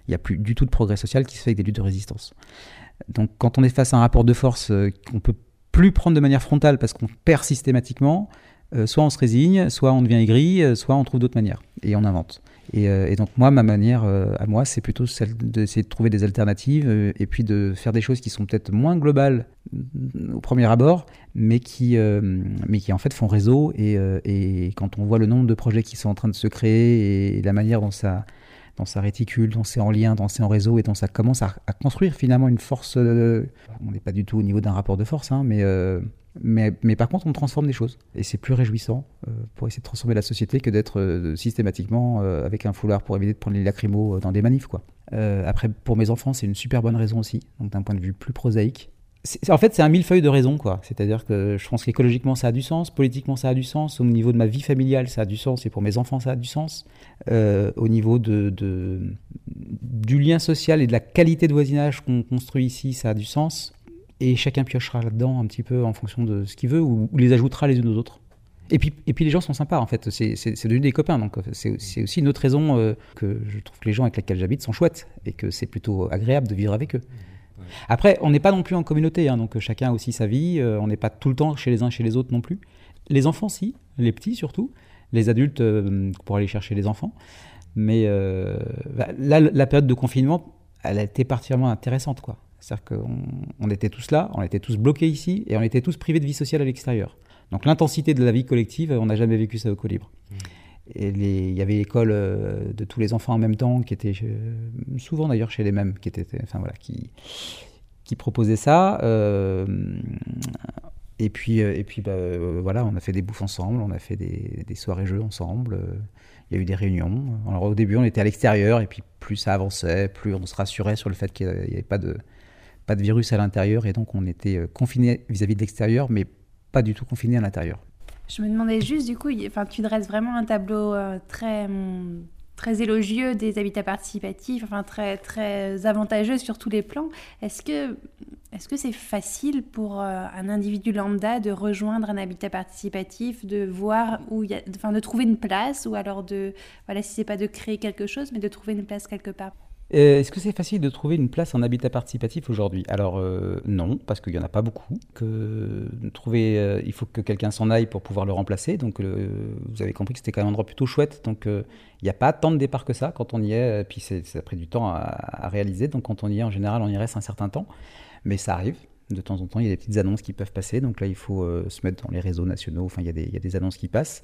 Il n'y a plus du tout de progrès social qui se fait avec des luttes de résistance. Donc, quand on est face à un rapport de force qu'on peut plus prendre de manière frontale parce qu'on perd systématiquement, euh, soit on se résigne, soit on devient aigri, euh, soit on trouve d'autres manières et on invente. Et, euh, donc moi, ma manière à moi, c'est plutôt celle d'essayer de trouver des alternatives et puis de faire des choses qui sont peut-être moins globales au premier abord, mais qui, mais qui en fait font réseau. Et, et, quand on voit le nombre de projets qui sont en train de se créer et la manière dont ça, dans sa réticule, dont c'est en lien, dans c'est en réseau et dont ça commence à, construire finalement une force. on n'est pas du tout au niveau d'un rapport de force, hein, mais mais, par contre, on transforme des choses. Et c'est plus réjouissant euh, pour essayer de transformer la société que d'être euh, systématiquement euh, avec un foulard pour éviter de prendre les lacrymos dans des manifs. Quoi. après, pour mes enfants, c'est une super bonne raison aussi, donc d'un point de vue plus prosaïque. En fait, c'est un millefeuille de raisons. C'est-à-dire que je pense qu'écologiquement, ça a du sens, politiquement, ça a du sens, au niveau de ma vie familiale, ça a du sens, et pour mes enfants, ça a du sens. au niveau de, du lien social et de la qualité de voisinage qu'on construit ici, ça a du sens et chacun piochera là-dedans un petit peu en fonction de ce qu'il veut ou, les ajoutera les unes aux autres. Et puis, et puis les gens sont sympas en fait, c'est devenu des copains, donc c'est aussi une autre raison euh, que je trouve que les gens avec lesquels j'habite sont chouettes et que c'est plutôt agréable de vivre avec eux. Après, on n'est pas non plus en communauté, hein, donc chacun a aussi sa vie, euh, on n'est pas tout le temps chez les uns chez les autres non plus. Les enfants, si, les petits surtout, les adultes euh, pour aller chercher les enfants. Mais bah, là, la période de confinement, elle a été particulièrement intéressante, quoi. C'est-à-dire qu'on était tous là, on était tous bloqués ici et on était tous privés de vie sociale à l'extérieur. Donc l'intensité de la vie collective, on n'a jamais vécu ça au Colibre. Mmh. Et il y avait l'école euh, de tous les enfants en même temps, qui était euh, souvent d'ailleurs chez les mêmes, qui était, enfin voilà, qui qui proposait ça. Euh, et puis, et puis bah, voilà, on a fait des bouffes ensemble, on a fait des, des soirées jeux ensemble. il y a eu des réunions. Alors au début, on était à l'extérieur, et puis plus ça avançait, plus on se rassurait sur le fait qu'il n'y avait pas de pas de virus à l'intérieur et donc on était euh, confiné vis-à-vis de l'extérieur, mais pas du tout confiné à l'intérieur. Je me demandais juste, du coup, tu dresses vraiment un tableau euh, très, hum, très élogieux des habitats participatifs, enfin très, très avantageux sur tous les plans. Est-ce que est-ce que c'est facile pour euh, un individu lambda de rejoindre un habitat participatif, de voir où y a, de trouver une place, ou alors de, voilà, si c'est pas de créer quelque chose, mais de trouver une place quelque part? Euh, est-ce que c'est facile de trouver une place en habitat participatif aujourd'hui? Alors euh, non, parce qu'il n'y en a pas beaucoup. Que trouver, euh, il faut que quelqu'un s'en aille pour pouvoir le remplacer. Donc vous avez compris que c'était quand même un endroit plutôt chouette. Donc il n'y a pas tant de départ que ça quand on y est. Puis ça a pris du temps à, réaliser. Donc quand on y est, en général, on y reste un certain temps. Mais ça arrive. De temps en temps, il y a des petites annonces qui peuvent passer. Donc là, il faut se mettre dans les réseaux nationaux. Enfin, il y a des, il y a des annonces qui passent.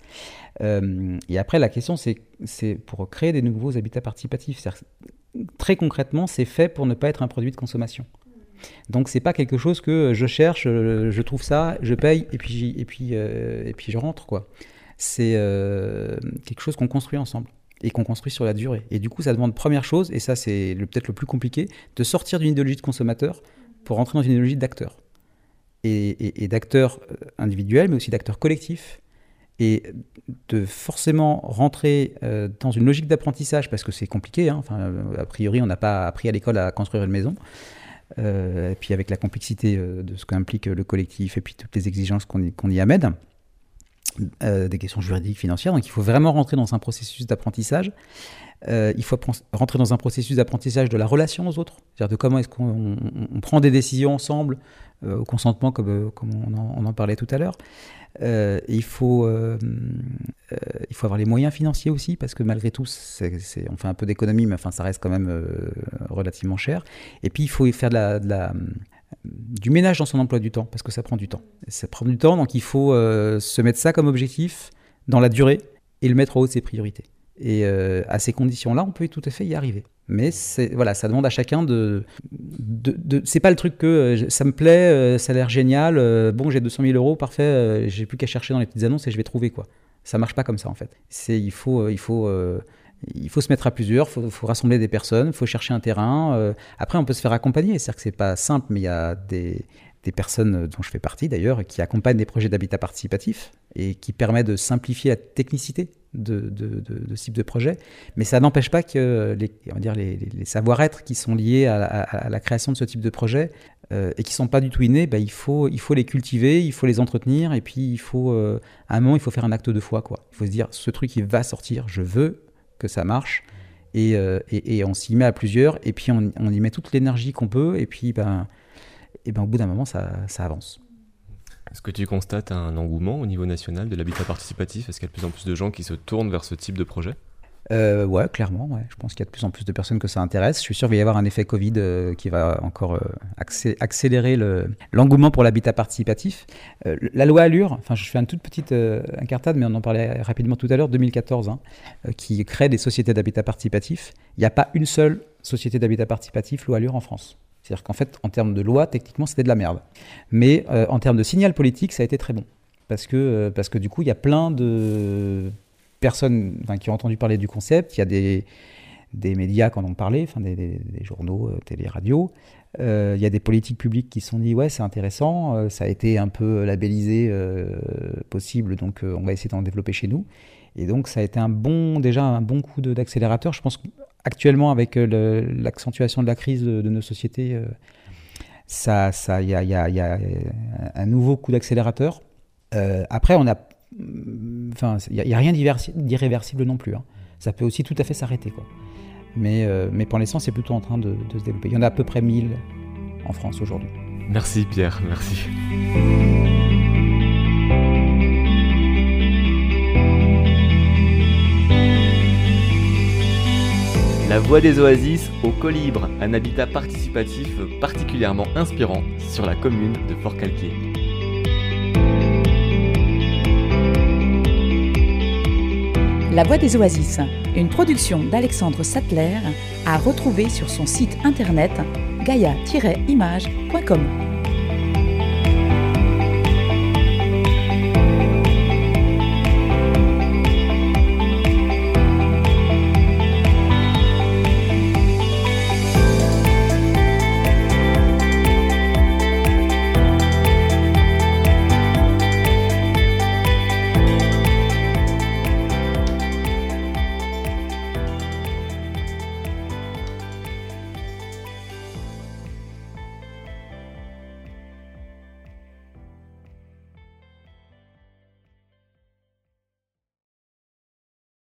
et après, la question, c'est pour créer des nouveaux habitats participatifs très concrètement, c'est fait pour ne pas être un produit de consommation. Donc c'est pas quelque chose que je cherche, je trouve ça, je paye et puis et puis euh, et puis je rentre quoi. C'est euh, quelque chose qu'on construit ensemble et qu'on construit sur la durée. Et du coup, ça demande première chose, et ça c'est peut-être le plus compliqué, de sortir d'une idéologie de consommateur pour rentrer dans une idéologie d'acteur. Et, et d'acteurs euh, individuels, mais aussi d'acteurs collectifs, et de forcément rentrer euh, dans une logique d'apprentissage, parce que c'est compliqué, hein. enfin, a priori on n'a pas appris à l'école à construire une maison, euh, et puis avec la complexité euh, de ce qu'implique le collectif, et puis toutes les exigences qu'on y, amène, des questions juridiques, financières, donc il faut vraiment rentrer dans un processus d'apprentissage. il faut rentrer dans un processus d'apprentissage de la relation aux autres, c'est-à-dire de comment est-ce qu'on prend des décisions ensemble, au consentement comme, comme on, en, parlait tout à l'heure. Euh, il, faut, euh, euh, il faut avoir les moyens financiers aussi, parce que malgré tout, c'est, on fait un peu d'économie, mais enfin, ça reste quand même relativement cher. Et puis, il faut faire de la, du ménage dans son emploi du temps, parce que ça prend du temps. Ça prend du temps, donc il faut se mettre ça comme objectif dans la durée et le mettre au haut de ses priorités. Et à ces conditions-là, on peut tout à fait y arriver. Mais voilà, ça demande à chacun de. c'est pas le truc que ça me plaît, ça a l'air génial, bon, j'ai 200 000 euros, parfait, j'ai plus qu'à chercher dans les petites annonces et je vais trouver quoi. Ça marche pas comme ça en fait. Il faut, il faut il faut se mettre à plusieurs, il faut, rassembler des personnes, il faut chercher un terrain. Euh, après, on peut se faire accompagner. C'est-à-dire que c'est pas simple, mais il y a des, personnes dont je fais partie d'ailleurs qui accompagnent des projets d'habitat participatif et qui permettent de simplifier la technicité de, ce type de projet. Mais ça n'empêche pas que les, savoir-être qui sont liés à, la création de ce type de projet euh, et qui ne sont pas du tout innés, bah, il, faut, il faut les cultiver, il faut les entretenir et puis il faut, euh, à un moment, il faut faire un acte de foi. Quoi. Il faut se dire, ce truc, il va sortir, je veux que ça marche. Euh, et, et, on s'y met à plusieurs, et puis on, on y met toute l'énergie qu'on peut, et puis ben, et ben, au bout d'un moment, ça, ça avance. Est-ce que tu constates un engouement au niveau national de l'habitat participatif? Est-ce qu'il y a de plus en plus de gens qui se tournent vers ce type de projet? Euh, ouais, clairement. Ouais. Je pense qu'il y a de plus en plus de personnes que ça intéresse. Je suis sûr qu'il va y avoir un effet Covid euh, qui va encore euh, accélérer l'engouement pour l'habitat participatif. Euh, la loi Allure, enfin, je fais une toute petite incartade, mais on en parlait rapidement tout à l'heure, 2014, hein, qui crée des sociétés d'habitat participatif. Il n'y a pas une seule société d'habitat participatif loi Allure en France. C'est-à-dire qu'en fait, en termes de loi, techniquement, c'était de la merde. Mais en termes de signal politique, ça a été très bon. Parce que, parce que du coup, il y a plein de personnes qui ont entendu parler du concept. Il y a des, des médias qui en ont parlé, enfin, des, journaux, euh, télé, radio. Euh, il y a des politiques publiques qui se sont dit ouais c'est intéressant, euh, ça a été un peu labellisé possible, donc on va essayer d'en développer chez nous. Et donc ça a été un bon déjà un bon coup d'accélérateur. Je pense qu'actuellement avec l'accentuation de la crise de, nos sociétés, ça il y y, y a, un nouveau coup d'accélérateur. après on a Enfin, il n'y a, rien d'irréversible non plus. Hein. Ça peut aussi tout à fait s'arrêter. Quoi. Mais, euh, mais pour l'instant, c'est plutôt en train de, se développer. Il y en a à peu près 1000 en France aujourd'hui. Merci Pierre, merci. La voix des oasis au Colibre, un habitat participatif particulièrement inspirant sur la commune de Fort-Calquier. La Voix des Oasis, une production d'Alexandre Sattler, à retrouver sur son site internet gaia-image.com.